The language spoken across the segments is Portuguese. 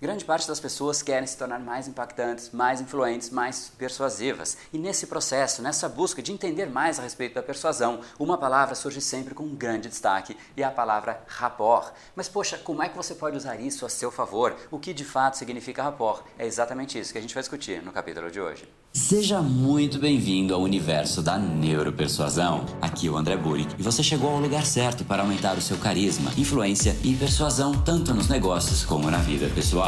Grande parte das pessoas querem se tornar mais impactantes, mais influentes, mais persuasivas. E nesse processo, nessa busca de entender mais a respeito da persuasão, uma palavra surge sempre com um grande destaque e é a palavra rapport. Mas poxa, como é que você pode usar isso a seu favor? O que de fato significa rapport? É exatamente isso que a gente vai discutir no capítulo de hoje. Seja muito bem-vindo ao universo da neuropersuasão. Aqui é o André Buri e você chegou ao lugar certo para aumentar o seu carisma, influência e persuasão tanto nos negócios como na vida pessoal.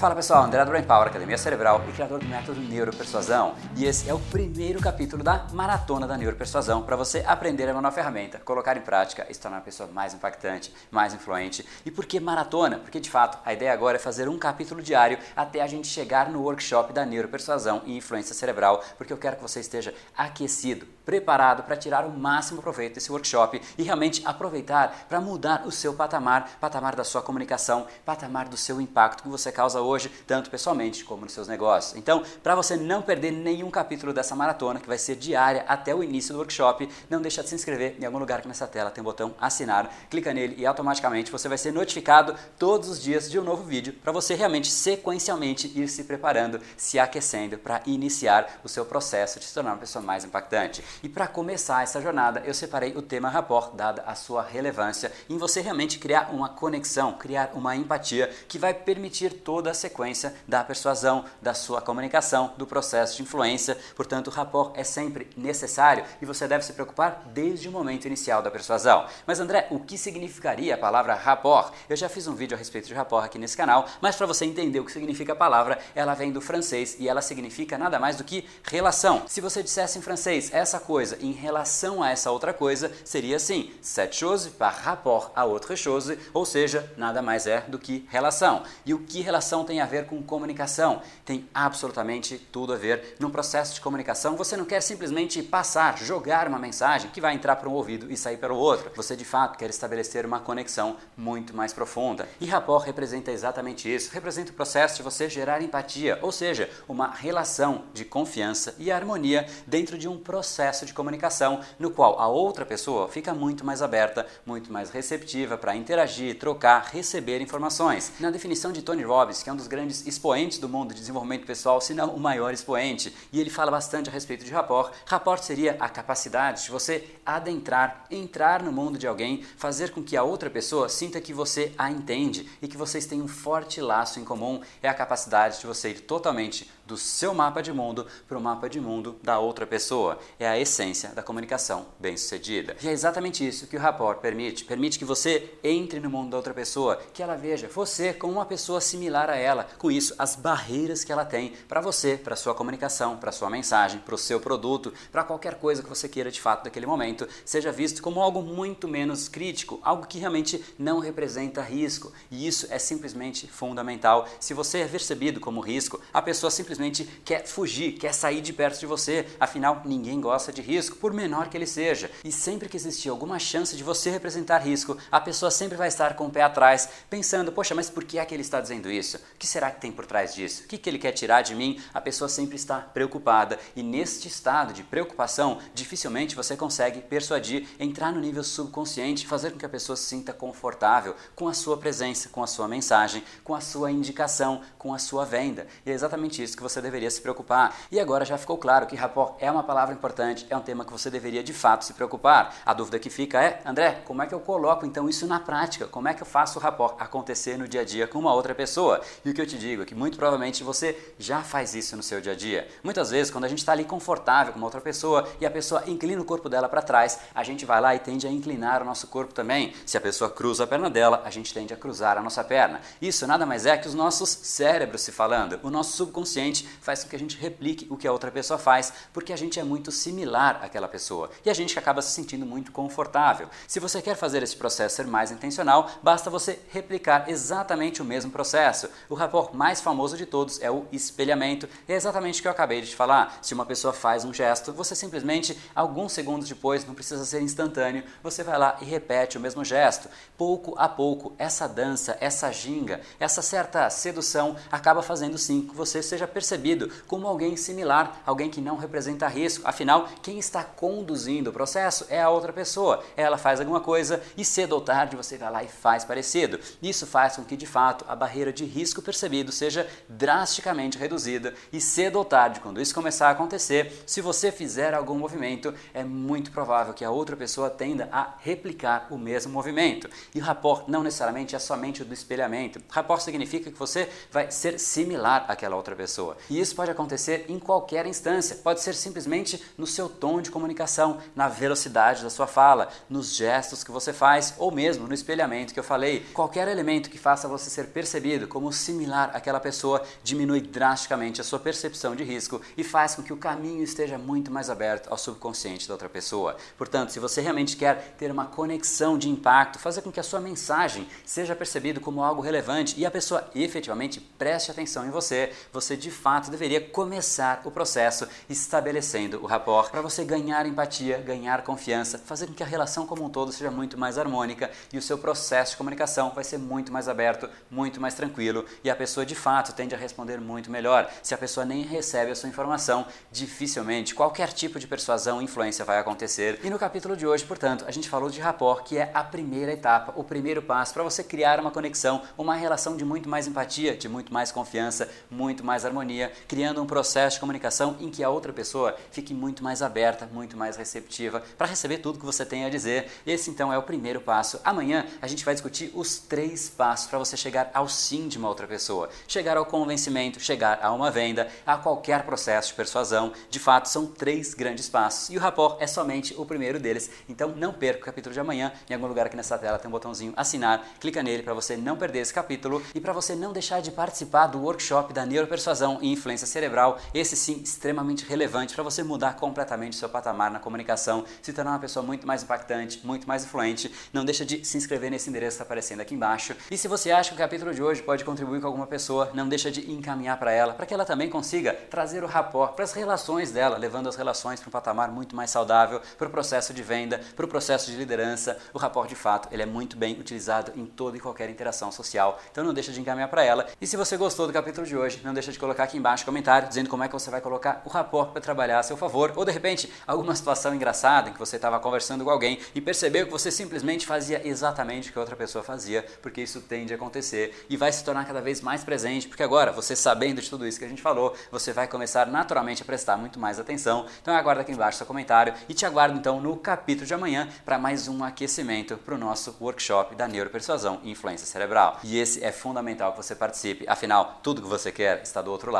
Fala pessoal, André do Brain Power, Academia Cerebral e criador do método Neuropersuasão. E esse é o primeiro capítulo da Maratona da Neuropersuasão para você aprender a nova ferramenta, colocar em prática e se tornar uma pessoa mais impactante, mais influente. E por que maratona? Porque de fato a ideia agora é fazer um capítulo diário até a gente chegar no workshop da Neuropersuasão e Influência Cerebral, porque eu quero que você esteja aquecido, preparado para tirar o máximo proveito desse workshop e realmente aproveitar para mudar o seu patamar, patamar da sua comunicação, patamar do seu impacto que você causa hoje hoje, tanto pessoalmente como nos seus negócios. Então, para você não perder nenhum capítulo dessa maratona, que vai ser diária até o início do workshop, não deixa de se inscrever em algum lugar aqui nessa tela, tem o um botão assinar, clica nele e automaticamente você vai ser notificado todos os dias de um novo vídeo para você realmente sequencialmente ir se preparando, se aquecendo para iniciar o seu processo de se tornar uma pessoa mais impactante. E para começar essa jornada, eu separei o tema rapport, dada a sua relevância, em você realmente criar uma conexão, criar uma empatia que vai permitir toda a sequência da persuasão, da sua comunicação, do processo de influência. Portanto, o rapport é sempre necessário e você deve se preocupar desde o momento inicial da persuasão. Mas André, o que significaria a palavra rapport? Eu já fiz um vídeo a respeito de rapport aqui nesse canal, mas para você entender o que significa a palavra, ela vem do francês e ela significa nada mais do que relação. Se você dissesse em francês essa coisa em relação a essa outra coisa, seria assim: cette chose par rapport à autre chose, ou seja, nada mais é do que relação. E o que relação tem a ver com comunicação, tem absolutamente tudo a ver. Num processo de comunicação, você não quer simplesmente passar, jogar uma mensagem que vai entrar para um ouvido e sair para o outro. Você de fato quer estabelecer uma conexão muito mais profunda. E rapport representa exatamente isso. Representa o processo de você gerar empatia, ou seja, uma relação de confiança e harmonia dentro de um processo de comunicação no qual a outra pessoa fica muito mais aberta, muito mais receptiva para interagir, trocar, receber informações. Na definição de Tony Robbins, que é um dos grandes expoentes do mundo de desenvolvimento pessoal, se não o maior expoente. E ele fala bastante a respeito de rapport. Rapport seria a capacidade de você adentrar, entrar no mundo de alguém, fazer com que a outra pessoa sinta que você a entende e que vocês têm um forte laço em comum. É a capacidade de você ir totalmente do seu mapa de mundo para o mapa de mundo da outra pessoa. É a essência da comunicação bem-sucedida. E é exatamente isso que o rapport permite. Permite que você entre no mundo da outra pessoa, que ela veja você como uma pessoa similar a ela. Com isso, as barreiras que ela tem para você, para sua comunicação, para sua mensagem, para o seu produto, para qualquer coisa que você queira de fato naquele momento, seja visto como algo muito menos crítico, algo que realmente não representa risco. E isso é simplesmente fundamental. Se você é percebido como risco, a pessoa simplesmente simplesmente quer fugir, quer sair de perto de você. Afinal, ninguém gosta de risco, por menor que ele seja. E sempre que existir alguma chance de você representar risco, a pessoa sempre vai estar com o pé atrás, pensando: poxa, mas por que é que ele está dizendo isso? O que será que tem por trás disso? O que, que ele quer tirar de mim? A pessoa sempre está preocupada. E neste estado de preocupação, dificilmente você consegue persuadir, entrar no nível subconsciente, fazer com que a pessoa se sinta confortável com a sua presença, com a sua mensagem, com a sua indicação, com a sua venda. E é exatamente isso que você você deveria se preocupar. E agora já ficou claro que rapport é uma palavra importante, é um tema que você deveria de fato se preocupar. A dúvida que fica é, André, como é que eu coloco então isso na prática? Como é que eu faço o rapport acontecer no dia a dia com uma outra pessoa? E o que eu te digo é que muito provavelmente você já faz isso no seu dia a dia. Muitas vezes, quando a gente está ali confortável com uma outra pessoa e a pessoa inclina o corpo dela para trás, a gente vai lá e tende a inclinar o nosso corpo também. Se a pessoa cruza a perna dela, a gente tende a cruzar a nossa perna. Isso nada mais é que os nossos cérebros se falando, o nosso subconsciente faz com que a gente replique o que a outra pessoa faz, porque a gente é muito similar àquela pessoa e a gente acaba se sentindo muito confortável. Se você quer fazer esse processo ser mais intencional, basta você replicar exatamente o mesmo processo. O rapport mais famoso de todos é o espelhamento. É exatamente o que eu acabei de te falar. Se uma pessoa faz um gesto, você simplesmente, alguns segundos depois, não precisa ser instantâneo, você vai lá e repete o mesmo gesto. Pouco a pouco, essa dança, essa ginga, essa certa sedução acaba fazendo sim que você seja percebido como alguém similar, alguém que não representa risco. Afinal, quem está conduzindo o processo é a outra pessoa. Ela faz alguma coisa e cedo ou tarde você vai lá e faz parecido. Isso faz com que de fato a barreira de risco percebido seja drasticamente reduzida e cedo ou tarde, quando isso começar a acontecer, se você fizer algum movimento, é muito provável que a outra pessoa tenda a replicar o mesmo movimento. E o rapport não necessariamente é somente do espelhamento. Rapport significa que você vai ser similar àquela outra pessoa. E isso pode acontecer em qualquer instância. Pode ser simplesmente no seu tom de comunicação, na velocidade da sua fala, nos gestos que você faz ou mesmo no espelhamento que eu falei. Qualquer elemento que faça você ser percebido como similar àquela pessoa diminui drasticamente a sua percepção de risco e faz com que o caminho esteja muito mais aberto ao subconsciente da outra pessoa. Portanto, se você realmente quer ter uma conexão de impacto, fazer com que a sua mensagem seja percebida como algo relevante e a pessoa efetivamente preste atenção em você, você de fato deveria começar o processo estabelecendo o rapport para você ganhar empatia, ganhar confiança, fazer com que a relação como um todo seja muito mais harmônica e o seu processo de comunicação vai ser muito mais aberto, muito mais tranquilo e a pessoa de fato tende a responder muito melhor. Se a pessoa nem recebe a sua informação, dificilmente qualquer tipo de persuasão influência vai acontecer. E no capítulo de hoje, portanto, a gente falou de rapport, que é a primeira etapa, o primeiro passo para você criar uma conexão, uma relação de muito mais empatia, de muito mais confiança, muito mais harmonia, criando um processo de comunicação em que a outra pessoa fique muito mais aberta, muito mais receptiva para receber tudo que você tem a dizer. Esse então é o primeiro passo. Amanhã a gente vai discutir os três passos para você chegar ao sim de uma outra pessoa, chegar ao convencimento, chegar a uma venda, a qualquer processo de persuasão. De fato, são três grandes passos e o rapport é somente o primeiro deles. Então não perca o capítulo de amanhã. Em algum lugar aqui nessa tela tem um botãozinho assinar. Clica nele para você não perder esse capítulo e para você não deixar de participar do workshop da neuropersuasão e influência cerebral. Esse sim extremamente relevante para você mudar completamente seu patamar na comunicação, se tornar uma pessoa muito mais impactante, muito mais influente. Não deixa de se inscrever nesse endereço que está aparecendo aqui embaixo. E se você acha que o capítulo de hoje pode contribuir com alguma pessoa, não deixa de encaminhar para ela, para que ela também consiga trazer o rapport para as relações dela, levando as relações para um patamar muito mais saudável, para o processo de venda, para o processo de liderança. O rapport, de fato, ele é muito bem utilizado em toda e qualquer interação social. Então não deixa de encaminhar para ela. E se você gostou do capítulo de hoje, não deixa de colocar aqui embaixo um comentário dizendo como é que você vai colocar o rapport para trabalhar a seu favor, ou de repente alguma situação engraçada em que você estava conversando com alguém e percebeu que você simplesmente fazia exatamente o que outra pessoa fazia, porque isso tende a acontecer e vai se tornar cada vez mais presente, porque agora, você sabendo de tudo isso que a gente falou, você vai começar naturalmente a prestar muito mais atenção. Então aguarda aqui embaixo seu comentário e te aguardo então no capítulo de amanhã para mais um aquecimento para o nosso workshop da neuropersuasão e influência cerebral. E esse é fundamental que você participe, afinal, tudo que você quer está do outro lado